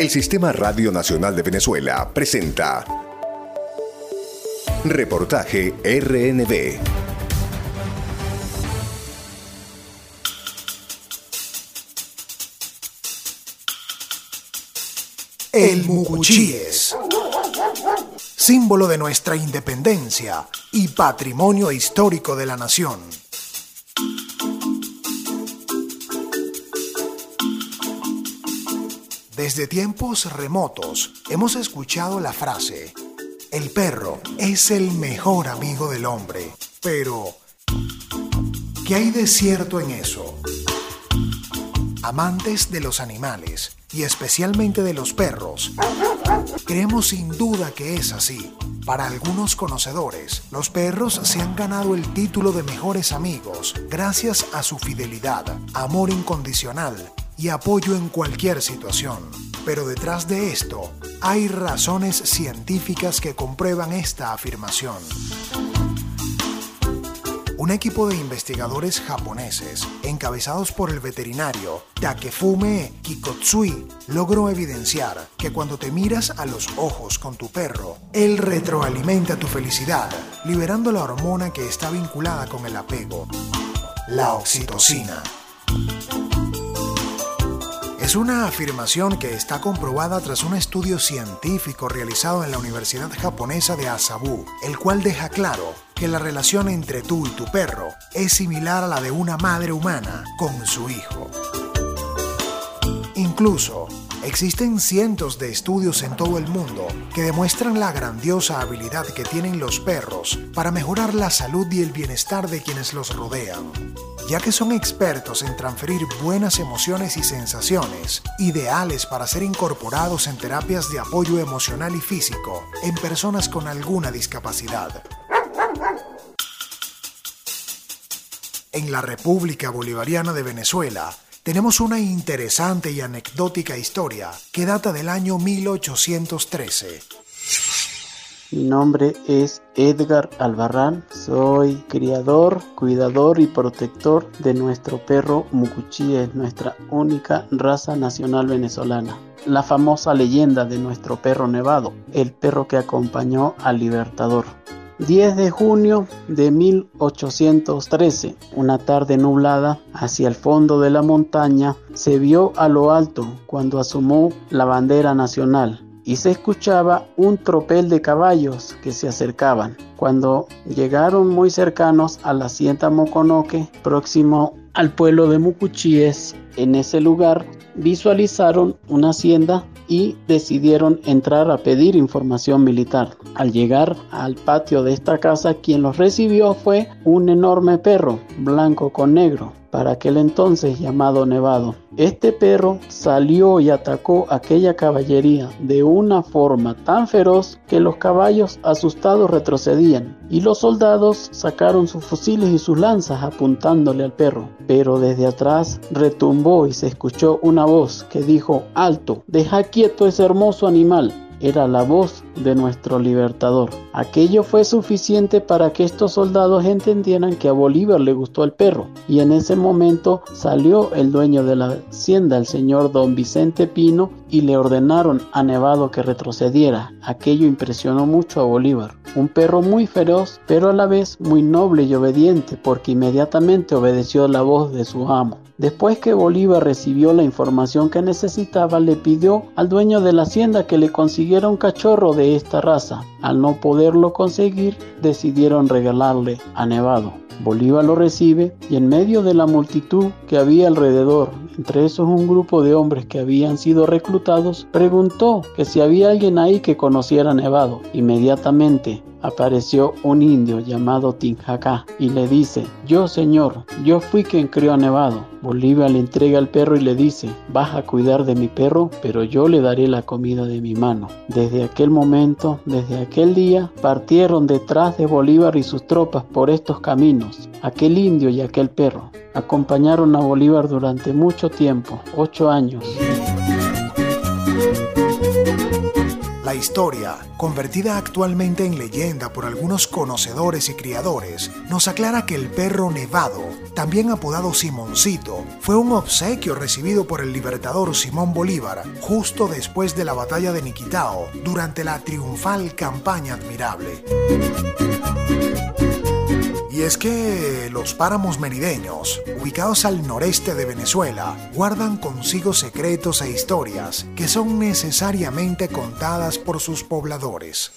El Sistema Radio Nacional de Venezuela presenta Reportaje RNB. El Mucuchíes, símbolo de nuestra independencia y patrimonio histórico de la nación. Desde tiempos remotos hemos escuchado la frase, el perro es el mejor amigo del hombre, pero ¿qué hay de cierto en eso? Amantes de los animales y especialmente de los perros, creemos sin duda que es así. Para algunos conocedores, los perros se han ganado el título de mejores amigos gracias a su fidelidad, amor incondicional y apoyo en cualquier situación. Pero detrás de esto hay razones científicas que comprueban esta afirmación. Un equipo de investigadores japoneses, encabezados por el veterinario Takefume Kikotsui, logró evidenciar que cuando te miras a los ojos con tu perro, él retroalimenta tu felicidad, liberando la hormona que está vinculada con el apego, la oxitocina. Es una afirmación que está comprobada tras un estudio científico realizado en la Universidad japonesa de Asabu, el cual deja claro que la relación entre tú y tu perro es similar a la de una madre humana con su hijo. Incluso, existen cientos de estudios en todo el mundo que demuestran la grandiosa habilidad que tienen los perros para mejorar la salud y el bienestar de quienes los rodean ya que son expertos en transferir buenas emociones y sensaciones, ideales para ser incorporados en terapias de apoyo emocional y físico en personas con alguna discapacidad. En la República Bolivariana de Venezuela, tenemos una interesante y anecdótica historia que data del año 1813 mi nombre es Edgar Albarrán, soy criador, cuidador y protector de nuestro perro Mucuchíes, nuestra única raza nacional venezolana. La famosa leyenda de nuestro perro nevado, el perro que acompañó al Libertador. 10 de junio de 1813, una tarde nublada, hacia el fondo de la montaña, se vio a lo alto cuando asomó la bandera nacional y se escuchaba un tropel de caballos que se acercaban. Cuando llegaron muy cercanos a la hacienda Moconoque, próximo al pueblo de Mucuchíes, en ese lugar visualizaron una hacienda y decidieron entrar a pedir información militar. Al llegar al patio de esta casa, quien los recibió fue un enorme perro, blanco con negro, para aquel entonces llamado Nevado. Este perro salió y atacó aquella caballería de una forma tan feroz que los caballos asustados retrocedían y los soldados sacaron sus fusiles y sus lanzas apuntándole al perro. Pero desde atrás retumbó y se escuchó una voz que dijo, alto, deja quieto ese hermoso animal era la voz de nuestro libertador. Aquello fue suficiente para que estos soldados entendieran que a Bolívar le gustó el perro y en ese momento salió el dueño de la hacienda, el señor don Vicente Pino, y le ordenaron a Nevado que retrocediera. Aquello impresionó mucho a Bolívar. Un perro muy feroz, pero a la vez muy noble y obediente, porque inmediatamente obedeció la voz de su amo. Después que Bolívar recibió la información que necesitaba, le pidió al dueño de la hacienda que le consiguiera un cachorro de esta raza. Al no poderlo conseguir, decidieron regalarle a Nevado. Bolívar lo recibe y en medio de la multitud que había alrededor, entre esos un grupo de hombres que habían sido reclutados, preguntó que si había alguien ahí que conociera a Nevado. Inmediatamente apareció un indio llamado Tinjacá y le dice, yo señor, yo fui quien crió a Nevado. Bolívar le entrega al perro y le dice, vas a cuidar de mi perro, pero yo le daré la comida de mi mano. Desde aquel momento, desde aquel día, partieron detrás de Bolívar y sus tropas por estos caminos, aquel indio y aquel perro. Acompañaron a Bolívar durante mucho tiempo, ocho años. La historia, convertida actualmente en leyenda por algunos conocedores y criadores, nos aclara que el perro nevado, también apodado Simoncito, fue un obsequio recibido por el libertador Simón Bolívar justo después de la batalla de Niquitao durante la triunfal campaña admirable. Y es que los páramos merideños, ubicados al noreste de Venezuela, guardan consigo secretos e historias que son necesariamente contadas por sus pobladores.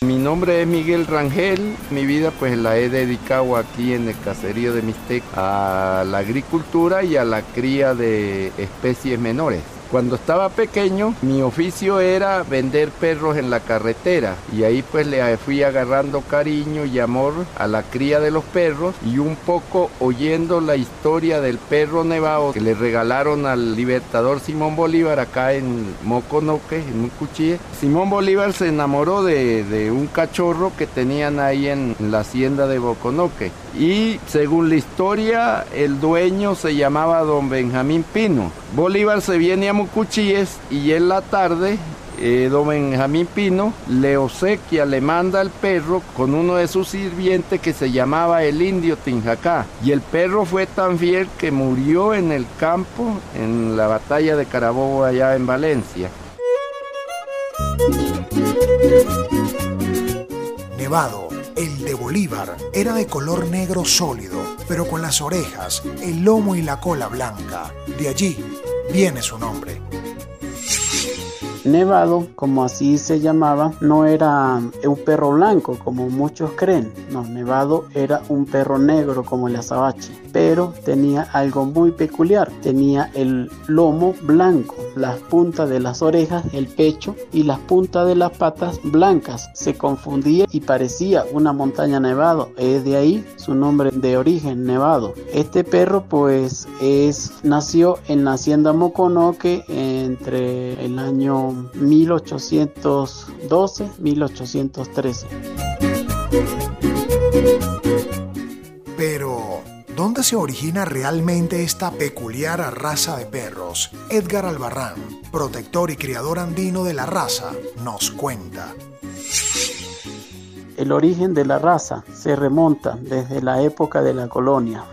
Mi nombre es Miguel Rangel, mi vida pues la he dedicado aquí en el caserío de Mixtec a la agricultura y a la cría de especies menores. Cuando estaba pequeño, mi oficio era vender perros en la carretera y ahí pues le fui agarrando cariño y amor a la cría de los perros y un poco oyendo la historia del perro nevado que le regalaron al libertador Simón Bolívar acá en Moconoque, en un cuchillo. Simón Bolívar se enamoró de, un cachorro que tenían ahí en la hacienda de Moconoque y según la historia el dueño se llamaba don Benjamín Pino. Bolívar se viene a Y en la tarde eh, don Benjamín Pino le obsequia, le manda al perro con uno de sus sirvientes que se llamaba el indio Tinjacá. Y el perro fue tan fiel que murió en el campo en la batalla de Carabobo allá en Valencia. Nevado, el de Bolívar, era de color negro sólido, pero con las orejas, el lomo y la cola blanca. De allí viene su nombre. Nevado, como así se llamaba, no era un perro blanco como muchos creen. No, Nevado era un perro negro como el azabache, pero tenía algo muy peculiar. Tenía el lomo blanco, las puntas de las orejas, el pecho y las puntas de las patas blancas. Se confundía y parecía una montaña nevado. Es de ahí su nombre de origen, Nevado. Este perro pues es nació en la hacienda Moconoque entre el año 1812-1813. ¿Dónde se origina realmente esta peculiar raza de perros? Edgar Albarrán, protector y criador andino de la raza, nos cuenta. El origen de la raza se remonta desde la época de la colonia,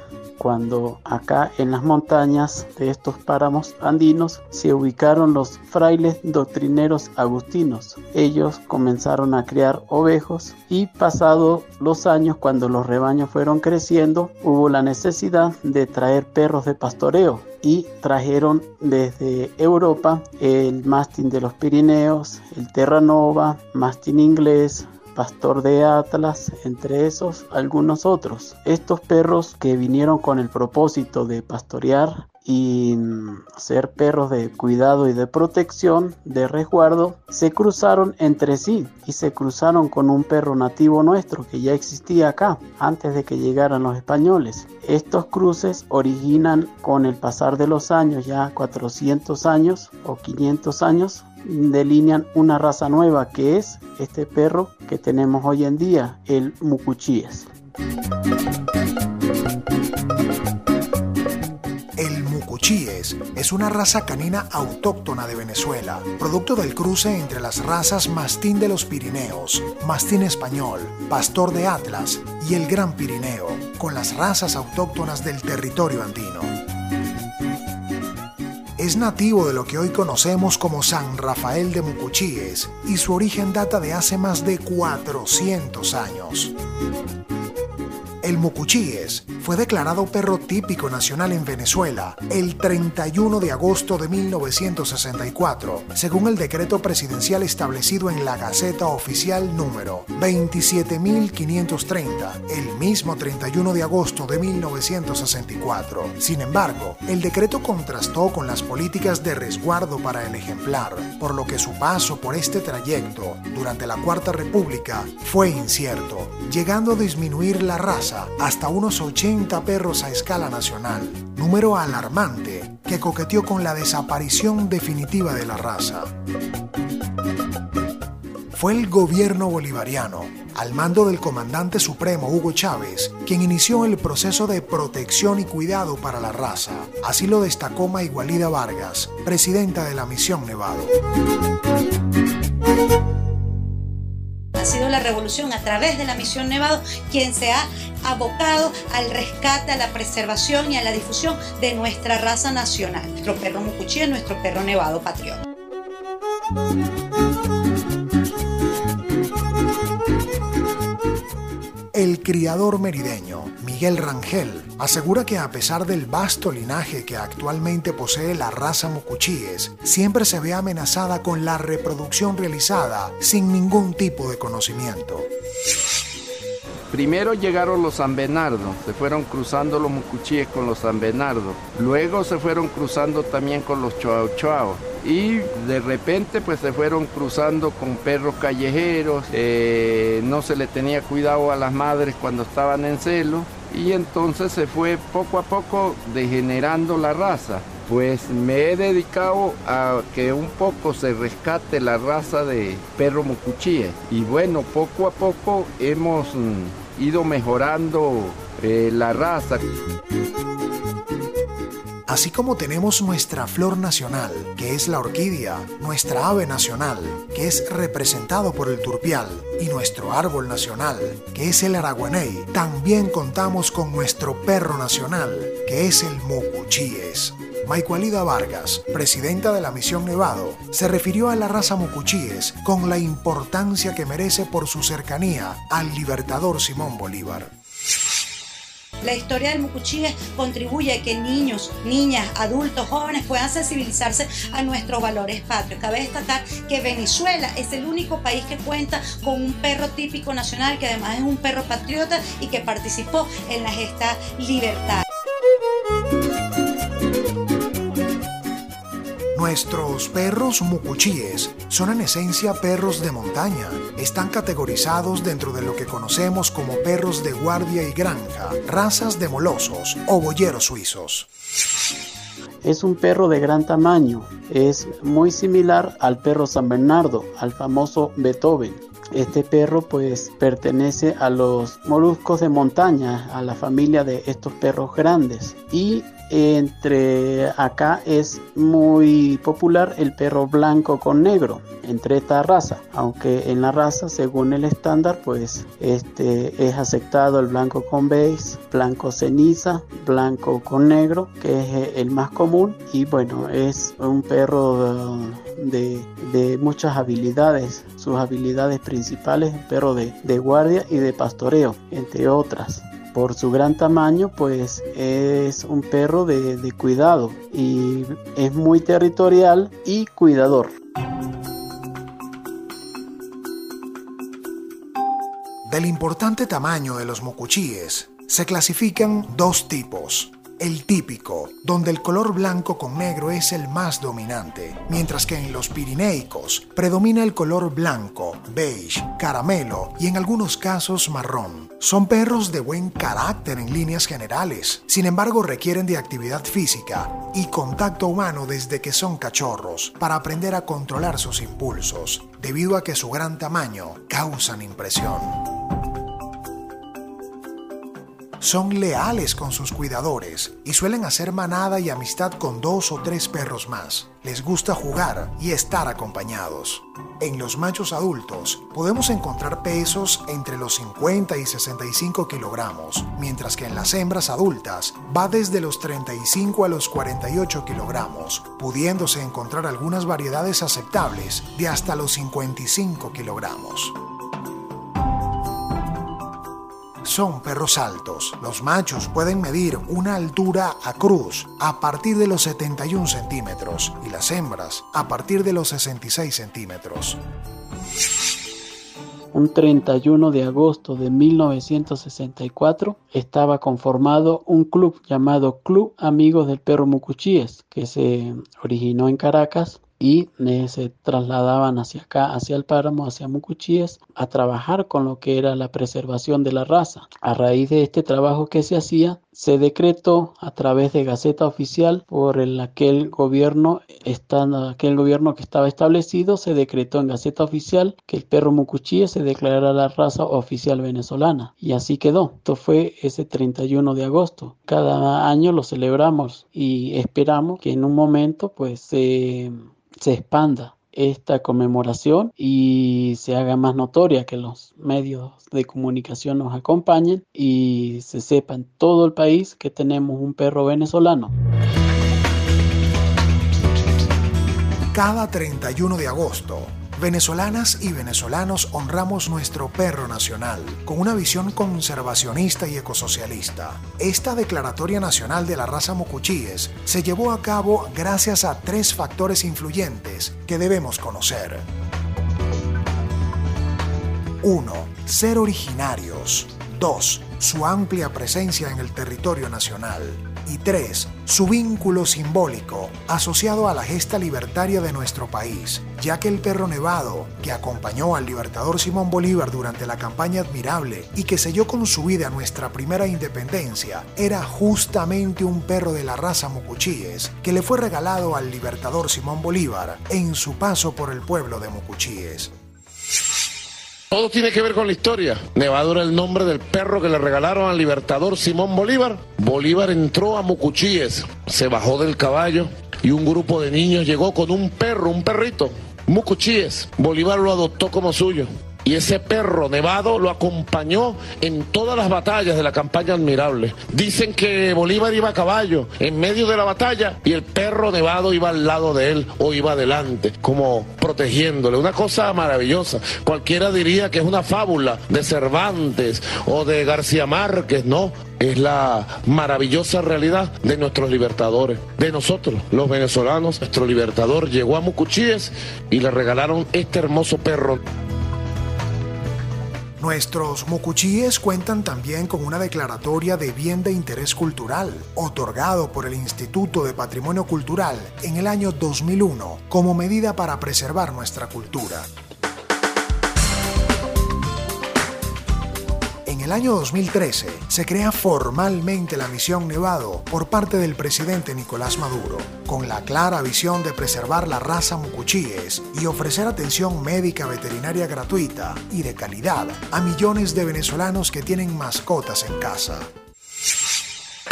cuando acá en las montañas de estos páramos andinos se ubicaron los frailes doctrineros agustinos. Ellos comenzaron a criar ovejos y pasados los años cuando los rebaños fueron creciendo hubo la necesidad de traer perros de pastoreo y trajeron desde Europa el mastín de los Pirineos, el Terranova, mastín inglés, pastor de Atlas, entre esos algunos otros. Estos perros que vinieron con el propósito de pastorear y ser perros de cuidado y de protección, de resguardo, se cruzaron entre sí y se cruzaron con un perro nativo nuestro que ya existía acá antes de que llegaran los españoles. Estos cruces originan con el pasar de los años, ya 400 años o 500 años, delinean una raza nueva que es este perro que tenemos hoy en día, el mucuchíes. El mucuchíes es una raza canina autóctona de Venezuela, producto del cruce entre las razas mastín de los Pirineos, mastín español, pastor de Atlas y el Gran Pirineo, con las razas autóctonas del territorio andino es nativo de lo que hoy conocemos como San Rafael de Mucuchíes y su origen data de hace más de 400 años. El mucuchíes fue declarado perro típico nacional en Venezuela el 31 de agosto de 1964, según el decreto presidencial establecido en la Gaceta Oficial número 27530, el mismo 31 de agosto de 1964. Sin embargo, el decreto contrastó con las políticas de resguardo para el ejemplar, por lo que su paso por este trayecto durante la Cuarta República fue incierto, llegando a disminuir la raza hasta unos 80 perros a escala nacional, número alarmante que coqueteó con la desaparición definitiva de la raza. Fue el gobierno bolivariano, al mando del comandante supremo Hugo Chávez, quien inició el proceso de protección y cuidado para la raza. Así lo destacó Maigualida Vargas, presidenta de la Misión Nevado. Ha sido la revolución a través de la misión Nevado quien se ha abocado al rescate, a la preservación y a la difusión de nuestra raza nacional. Nuestro perro mucuchí es nuestro perro nevado patriota. El criador merideño, Miguel Rangel, asegura que a pesar del vasto linaje que actualmente posee la raza mucuchíes, siempre se ve amenazada con la reproducción realizada sin ningún tipo de conocimiento. Primero llegaron los San Bernardo, se fueron cruzando los mucuchíes con los San Bernardo. Luego se fueron cruzando también con los Choao Choao. Y de repente pues se fueron cruzando con perros callejeros, eh, no se le tenía cuidado a las madres cuando estaban en celo y entonces se fue poco a poco degenerando la raza. Pues me he dedicado a que un poco se rescate la raza de perro mucuchíe y bueno, poco a poco hemos mm, ido mejorando eh, la raza. Así como tenemos nuestra flor nacional, que es la orquídea, nuestra ave nacional, que es representado por el turpial, y nuestro árbol nacional, que es el araguaney, también contamos con nuestro perro nacional, que es el mucuchíes. Maicualida Vargas, presidenta de la Misión Nevado, se refirió a la raza mucuchíes con la importancia que merece por su cercanía al libertador Simón Bolívar. La historia del Mucuchíes contribuye a que niños, niñas, adultos, jóvenes puedan sensibilizarse a nuestros valores patrios. Cabe destacar que Venezuela es el único país que cuenta con un perro típico nacional que además es un perro patriota y que participó en la gesta Libertad. Nuestros perros mucuchíes son en esencia perros de montaña. Están categorizados dentro de lo que conocemos como perros de guardia y granja, razas de molosos o boyeros suizos. Es un perro de gran tamaño, es muy similar al perro San Bernardo, al famoso Beethoven. Este perro pues pertenece a los moluscos de montaña, a la familia de estos perros grandes y entre acá es muy popular el perro blanco con negro entre esta raza aunque en la raza según el estándar pues este es aceptado el blanco con beige blanco ceniza blanco con negro que es el más común y bueno es un perro de, de muchas habilidades. Sus habilidades principales perro de, de guardia y de pastoreo entre otras por su gran tamaño, pues es un perro de, cuidado y es muy territorial y cuidador. Del importante tamaño de los mocuchíes se clasifican dos tipos. El típico, donde el color blanco con negro es el más dominante, mientras que en los pirineicos predomina el color blanco, beige, caramelo y en algunos casos marrón. Son perros de buen carácter en líneas generales, sin embargo requieren de actividad física y contacto humano desde que son cachorros para aprender a controlar sus impulsos, debido a que su gran tamaño causan impresión son leales con sus cuidadores y suelen hacer manada y amistad con dos o tres perros más. Les gusta jugar y estar acompañados. En los machos adultos podemos encontrar pesos entre los 50 y 65 kilogramos, mientras que en las hembras adultas va desde los 35 a los 48 kilogramos, pudiéndose encontrar algunas variedades aceptables de hasta los 55 kilogramos. Son perros altos. Los machos pueden medir una altura a cruz a partir de los 71 centímetros y las hembras a partir de los 66 centímetros. Un 31 de agosto de 1964 estaba conformado un club llamado Club Amigos del Perro Mucuchíes, que se originó en Caracas y se trasladaban hacia acá, hacia el páramo, hacia Mucuchíes, a trabajar con lo que era la preservación de la raza. A raíz de este trabajo que se hacía, se decretó a través de Gaceta Oficial por el aquel gobierno, aquel gobierno que estaba establecido, se decretó en Gaceta Oficial que el perro Mucuchíes se declarara la raza oficial venezolana. Y así quedó. Esto fue ese 31 de agosto. Cada año lo celebramos y esperamos que en un momento pues se se expanda esta conmemoración y se haga más notoria que los medios de comunicación nos acompañen y se sepa en todo el país que tenemos un perro venezolano. Cada 31 de agosto, venezolanas y venezolanos honramos nuestro perro nacional con una visión conservacionista y ecosocialista. Esta declaratoria nacional de la raza mucuchíes se llevó a cabo gracias a tres factores influyentes que debemos conocer. 1. Ser originarios. 2. Su amplia presencia en el territorio nacional y tres, su vínculo simbólico asociado a la gesta libertaria de nuestro país, ya que el perro nevado, que acompañó al libertador Simón Bolívar durante la campaña admirable y que selló con su vida nuestra primera independencia, era justamente un perro de la raza Mucuchíes que le fue regalado al libertador Simón Bolívar en su paso por el pueblo de Mucuchíes. Todo tiene que ver con la historia. Nevado era el nombre del perro que le regalaron al libertador Simón Bolívar. Bolívar entró a Mucuchíes, se bajó del caballo y un grupo de niños llegó con un perro, un perrito. Mucuchíes. Bolívar lo adoptó como suyo. Y ese perro nevado lo acompañó en todas las batallas de la campaña admirable. Dicen que Bolívar iba a caballo en medio de la batalla y el perro nevado iba al lado de él o iba adelante, como protegiéndole. Una cosa maravillosa. Cualquiera diría que es una fábula de Cervantes o de García Márquez, no. Es la maravillosa realidad de nuestros libertadores, de nosotros, los venezolanos. Nuestro libertador llegó a Mucuchíes y le regalaron este hermoso perro. Nuestros mucuchíes cuentan también con una declaratoria de bien de interés cultural, otorgado por el Instituto de Patrimonio Cultural en el año 2001 como medida para preservar nuestra cultura. El año 2013 se crea formalmente la Misión Nevado por parte del presidente Nicolás Maduro, con la clara visión de preservar la raza mucuchíes y ofrecer atención médica veterinaria gratuita y de calidad a millones de venezolanos que tienen mascotas en casa.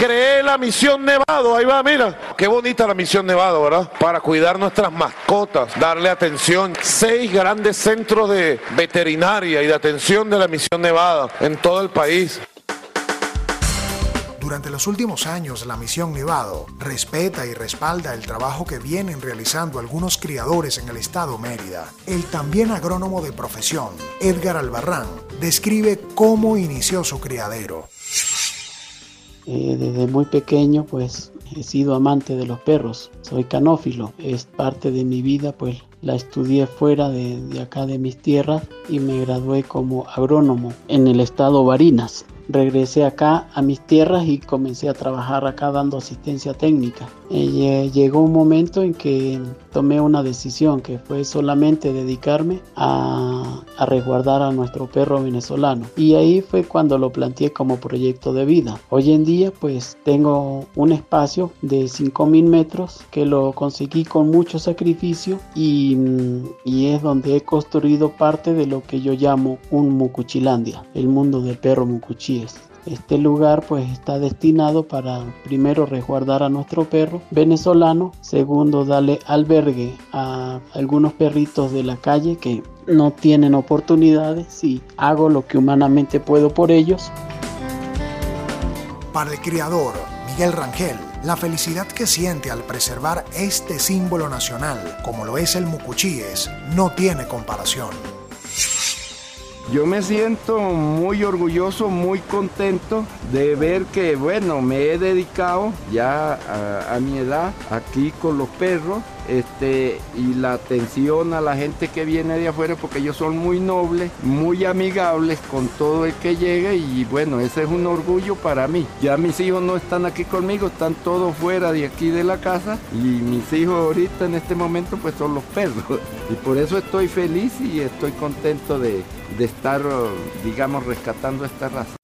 Creé la misión Nevado, ahí va, mira. Qué bonita la misión Nevado, ¿verdad? Para cuidar nuestras mascotas, darle atención. Seis grandes centros de veterinaria y de atención de la misión Nevada en todo el país. Durante los últimos años, la misión Nevado respeta y respalda el trabajo que vienen realizando algunos criadores en el estado Mérida. El también agrónomo de profesión, Edgar Albarrán, describe cómo inició su criadero. Eh, desde muy pequeño pues he sido amante de los perros, soy canófilo, es parte de mi vida pues la estudié fuera de, de acá de mis tierras y me gradué como agrónomo en el estado Barinas regresé acá a mis tierras y comencé a trabajar acá dando asistencia técnica. Eh, llegó un momento en que tomé una decisión que fue solamente dedicarme a, a, resguardar a nuestro perro venezolano y ahí fue cuando lo planteé como proyecto de vida. Hoy en día pues tengo un espacio de 5.000 metros que lo conseguí con mucho sacrificio y, y es donde he construido parte de lo que yo llamo un Mucuchilandia, el mundo del perro Mucuchí este lugar pues está destinado para primero resguardar a nuestro perro venezolano, segundo darle albergue a algunos perritos de la calle que no tienen oportunidades y hago lo que humanamente puedo por ellos. Para el criador Miguel Rangel, la felicidad que siente al preservar este símbolo nacional, como lo es el mucuchíes, no tiene comparación. Yo me siento muy orgulloso, muy contento de ver que, bueno, me he dedicado ya a, a mi edad aquí con los perros este, y la atención a la gente que viene de afuera porque ellos son muy nobles, muy amigables con todo el que llegue y bueno, ese es un orgullo para mí. Ya mis hijos no están aquí conmigo, están todos fuera de aquí de la casa y mis hijos ahorita en este momento pues son los perros y por eso estoy feliz y estoy contento de, de estar, digamos, rescatando esta raza.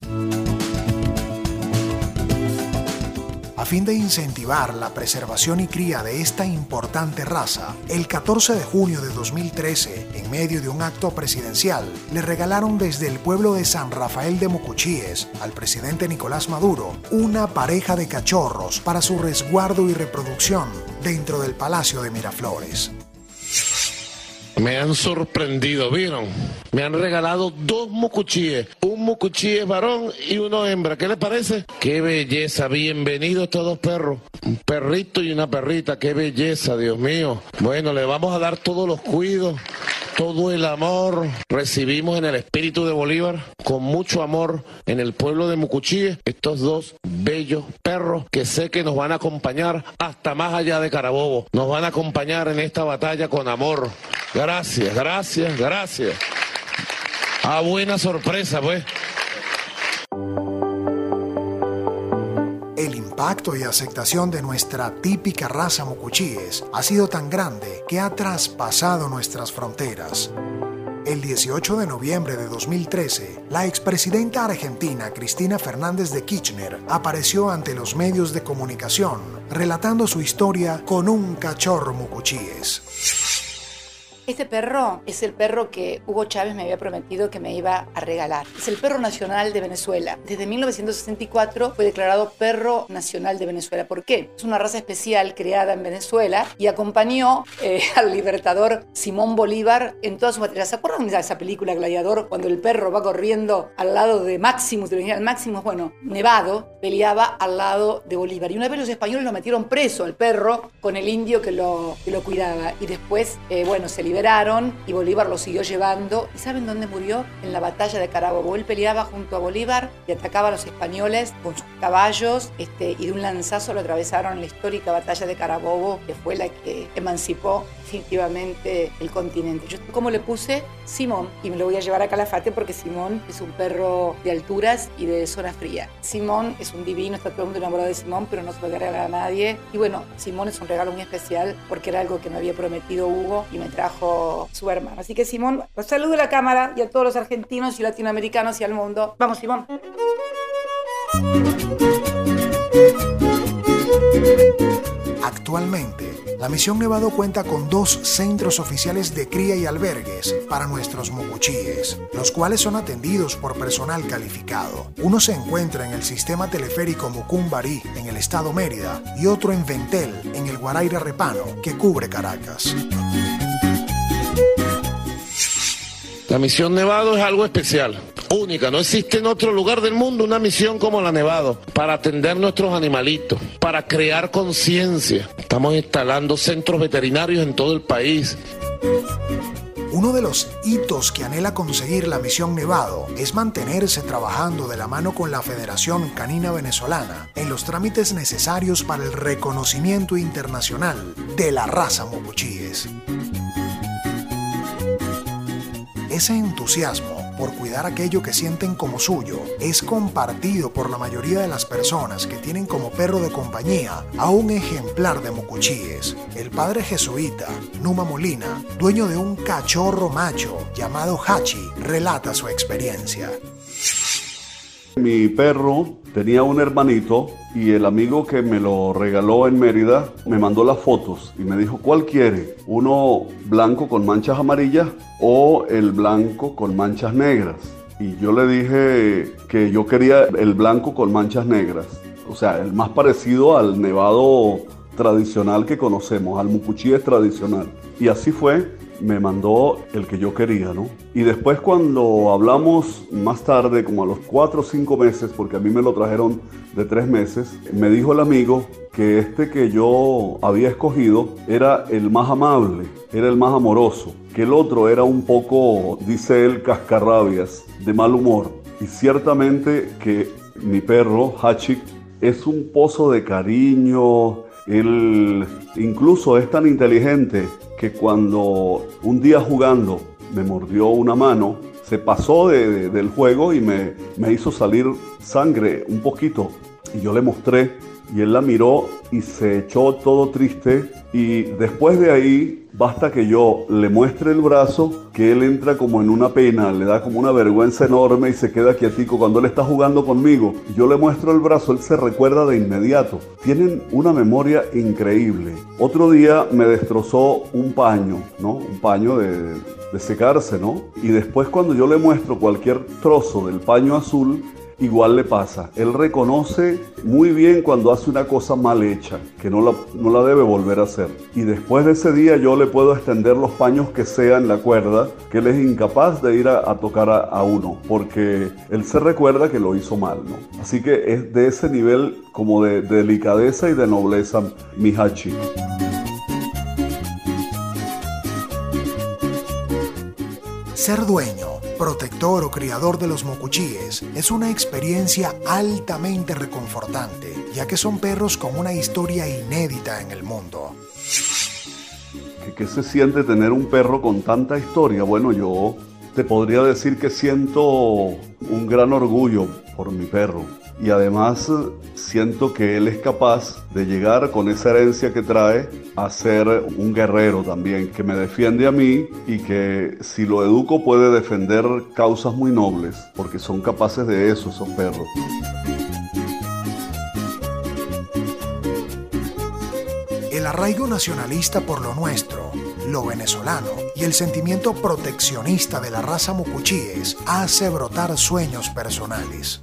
Fin de incentivar la preservación y cría de esta importante raza, el 14 de junio de 2013, en medio de un acto presidencial, le regalaron desde el pueblo de San Rafael de Mocuchíes al presidente Nicolás Maduro una pareja de cachorros para su resguardo y reproducción dentro del Palacio de Miraflores. Me han sorprendido, ¿vieron? Me han regalado dos mucuchíes, un mucuchíes varón y uno hembra. ¿Qué les parece? Qué belleza, bienvenidos estos dos perros. Un perrito y una perrita, qué belleza, Dios mío. Bueno, le vamos a dar todos los cuidos todo el amor recibimos en el espíritu de Bolívar, con mucho amor en el pueblo de Mucuchíe, estos dos bellos perros que sé que nos van a acompañar hasta más allá de Carabobo. Nos van a acompañar en esta batalla con amor. Gracias, gracias, gracias. A buena sorpresa, pues. Impacto y aceptación de nuestra típica raza mucuchíes ha sido tan grande que ha traspasado nuestras fronteras. El 18 de noviembre de 2013, la expresidenta argentina Cristina Fernández de Kirchner apareció ante los medios de comunicación relatando su historia con un cachorro mucuchíes. Este perro es el perro que Hugo Chávez me había prometido que me iba a regalar. Es el perro nacional de Venezuela. Desde 1964 fue declarado perro nacional de Venezuela. ¿Por qué? Es una raza especial creada en Venezuela y acompañó eh, al libertador Simón Bolívar en todas sus batallas. ¿Se acuerdan de esa película Gladiador cuando el perro va corriendo al lado de Maximus, de el Maximus, bueno, Nevado, peleaba al lado de Bolívar. Y una vez los españoles lo metieron preso al perro con el indio que lo, que lo cuidaba. Y después, eh, bueno, se liberó y Bolívar lo siguió llevando. ¿Y saben dónde murió? En la batalla de Carabobo. Él peleaba junto a Bolívar y atacaba a los españoles con sus caballos este, y de un lanzazo lo atravesaron en la histórica batalla de Carabobo, que fue la que emancipó definitivamente el continente. Yo, ¿cómo le puse? Simón. Y me lo voy a llevar a Calafate porque Simón es un perro de alturas y de zona fría. Simón es un divino, está todo el mundo enamorado de Simón, pero no se lo regala a nadie. Y bueno, Simón es un regalo muy especial porque era algo que me había prometido Hugo y me trajo su hermano. Así que Simón, los saludo a la cámara y a todos los argentinos y latinoamericanos y al mundo. Vamos, Simón. Actualmente, la Misión Nevado cuenta con dos centros oficiales de cría y albergues para nuestros mocuchíes, los cuales son atendidos por personal calificado. Uno se encuentra en el sistema teleférico Mucumbarí, en el estado Mérida, y otro en Ventel, en el Guaraira Repano, que cubre Caracas. La misión Nevado es algo especial, única. No existe en otro lugar del mundo una misión como la Nevado para atender nuestros animalitos, para crear conciencia. Estamos instalando centros veterinarios en todo el país. Uno de los hitos que anhela conseguir la misión Nevado es mantenerse trabajando de la mano con la Federación Canina Venezolana en los trámites necesarios para el reconocimiento internacional de la raza mopuchíes. Ese entusiasmo por cuidar aquello que sienten como suyo es compartido por la mayoría de las personas que tienen como perro de compañía a un ejemplar de mocuchíes. El padre jesuita, Numa Molina, dueño de un cachorro macho llamado Hachi, relata su experiencia. Mi perro tenía un hermanito y el amigo que me lo regaló en Mérida me mandó las fotos y me dijo, ¿cuál quiere? ¿Uno blanco con manchas amarillas o el blanco con manchas negras? Y yo le dije que yo quería el blanco con manchas negras, o sea, el más parecido al nevado tradicional que conocemos, al mucuchíes tradicional. Y así fue, me mandó el que yo quería, ¿no? Y después cuando hablamos más tarde, como a los cuatro o cinco meses, porque a mí me lo trajeron de tres meses, me dijo el amigo que este que yo había escogido era el más amable, era el más amoroso, que el otro era un poco, dice él, cascarrabias, de mal humor. Y ciertamente que mi perro, Hachik, es un pozo de cariño, él incluso es tan inteligente que cuando un día jugando me mordió una mano, se pasó del juego y me, me hizo salir sangre un poquito. Y yo le mostré y él la miró y se echó todo triste y después de ahí basta que yo le muestre el brazo que él entra como en una pena, le da como una vergüenza enorme y se queda quietico cuando él está jugando conmigo. Yo le muestro el brazo, él se recuerda de inmediato. Tienen una memoria increíble. Otro día me destrozó un paño, ¿no? Un paño de, de secarse, ¿no? Y después cuando yo le muestro cualquier trozo del paño azul, igual le pasa. Él reconoce muy bien cuando hace una cosa mal hecha, que no la, no la debe volver a hacer. Y después de ese día yo le puedo extender los paños que sea en la cuerda, que él es incapaz de ir a, tocar a, uno, porque él se recuerda que lo hizo mal. ¿no? Así que es de ese nivel como de, de delicadeza y de nobleza Mihachi. Ser dueño, protector o criador de los mocuchíes es una experiencia altamente reconfortante, ya que son perros con una historia inédita en el mundo. ¿Qué, se siente tener un perro con tanta historia? Bueno, yo te podría decir que siento un gran orgullo por mi perro y además siento que él es capaz de llegar con esa herencia que trae a ser un guerrero también, que me defiende a mí y que si lo educo puede defender causas muy nobles, porque son capaces de eso esos perros. El arraigo nacionalista por lo nuestro, lo venezolano y el sentimiento proteccionista de la raza mucuchíes hace brotar sueños personales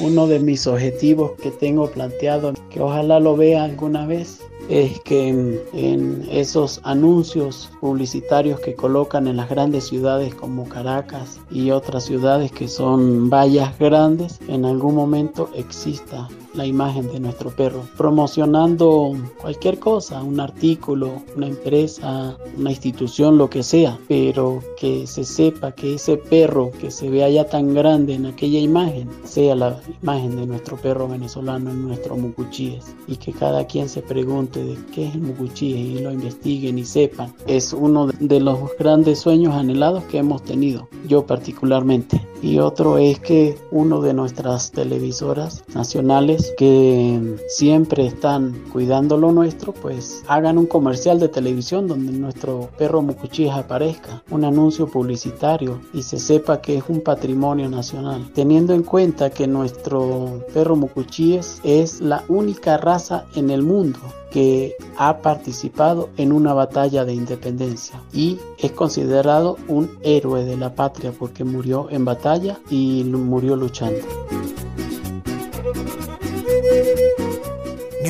uno de mis objetivos que tengo planteado, que ojalá lo vea alguna vez, es que en, esos anuncios publicitarios que colocan en las grandes ciudades como Caracas y otras ciudades que son vallas grandes, en algún momento exista la imagen de nuestro perro, promocionando cualquier cosa, un artículo, una empresa, una institución, lo que sea, pero que se sepa que ese perro que se vea ya tan grande en aquella imagen sea la imagen de nuestro perro venezolano en nuestro mucuchíes y que cada quien se pregunte de qué es el mucuchíes y lo investiguen y sepan. Es uno de los grandes sueños anhelados que hemos tenido, yo particularmente. Y otro es que uno de nuestras televisoras nacionales que siempre están cuidando lo nuestro, pues hagan un comercial de televisión donde nuestro perro mucuchíes aparezca, un anuncio publicitario y se sepa que es un patrimonio nacional. Teniendo en cuenta que nuestro perro mucuchíes es la única raza en el mundo que ha participado en una batalla de independencia y es considerado un héroe de la patria porque murió en batalla y murió luchando.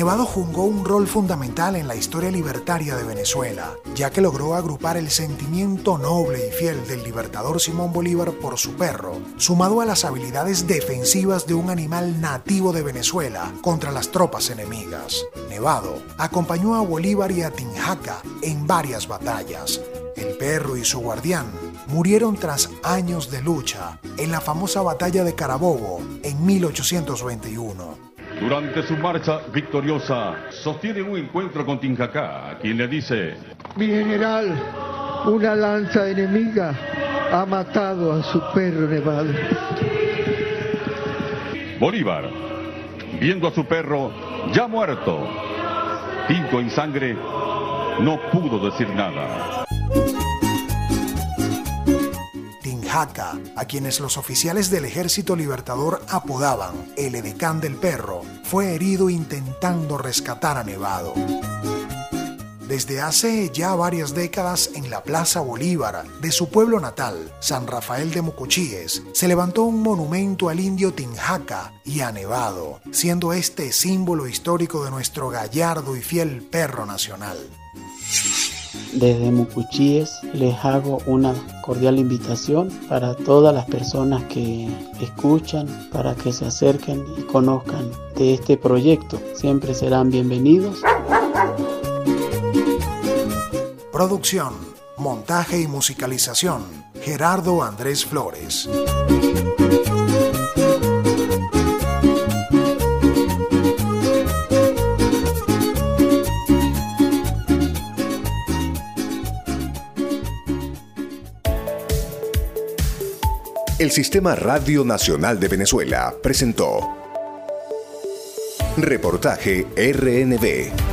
Nevado jugó un rol fundamental en la historia libertaria de Venezuela, ya que logró agrupar el sentimiento noble y fiel del libertador Simón Bolívar por su perro, sumado a las habilidades defensivas de un animal nativo de Venezuela contra las tropas enemigas. Nevado acompañó a Bolívar y a Tinjaca en varias batallas. El perro y su guardián murieron tras años de lucha en la famosa batalla de Carabobo en 1821. Durante su marcha victoriosa, sostiene un encuentro con Tinjacá, quien le dice: Mi general, una lanza enemiga ha matado a su perro nevado. Bolívar, viendo a su perro ya muerto, tinto en sangre, no pudo decir nada. A quienes los oficiales del Ejército Libertador apodaban el edecán del perro, fue herido intentando rescatar a Nevado. Desde hace ya varias décadas en la Plaza Bolívar de su pueblo natal, San Rafael de Mocochíes, se levantó un monumento al indio Tinjaca y a Nevado, siendo este símbolo histórico de nuestro gallardo y fiel perro nacional. Desde Mucuchíes les hago una cordial invitación para todas las personas que escuchan, para que se acerquen y conozcan de este proyecto. Siempre serán bienvenidos. Producción, montaje y musicalización. Gerardo Andrés Flores. El Sistema Radio Nacional de Venezuela presentó Reportaje RNB.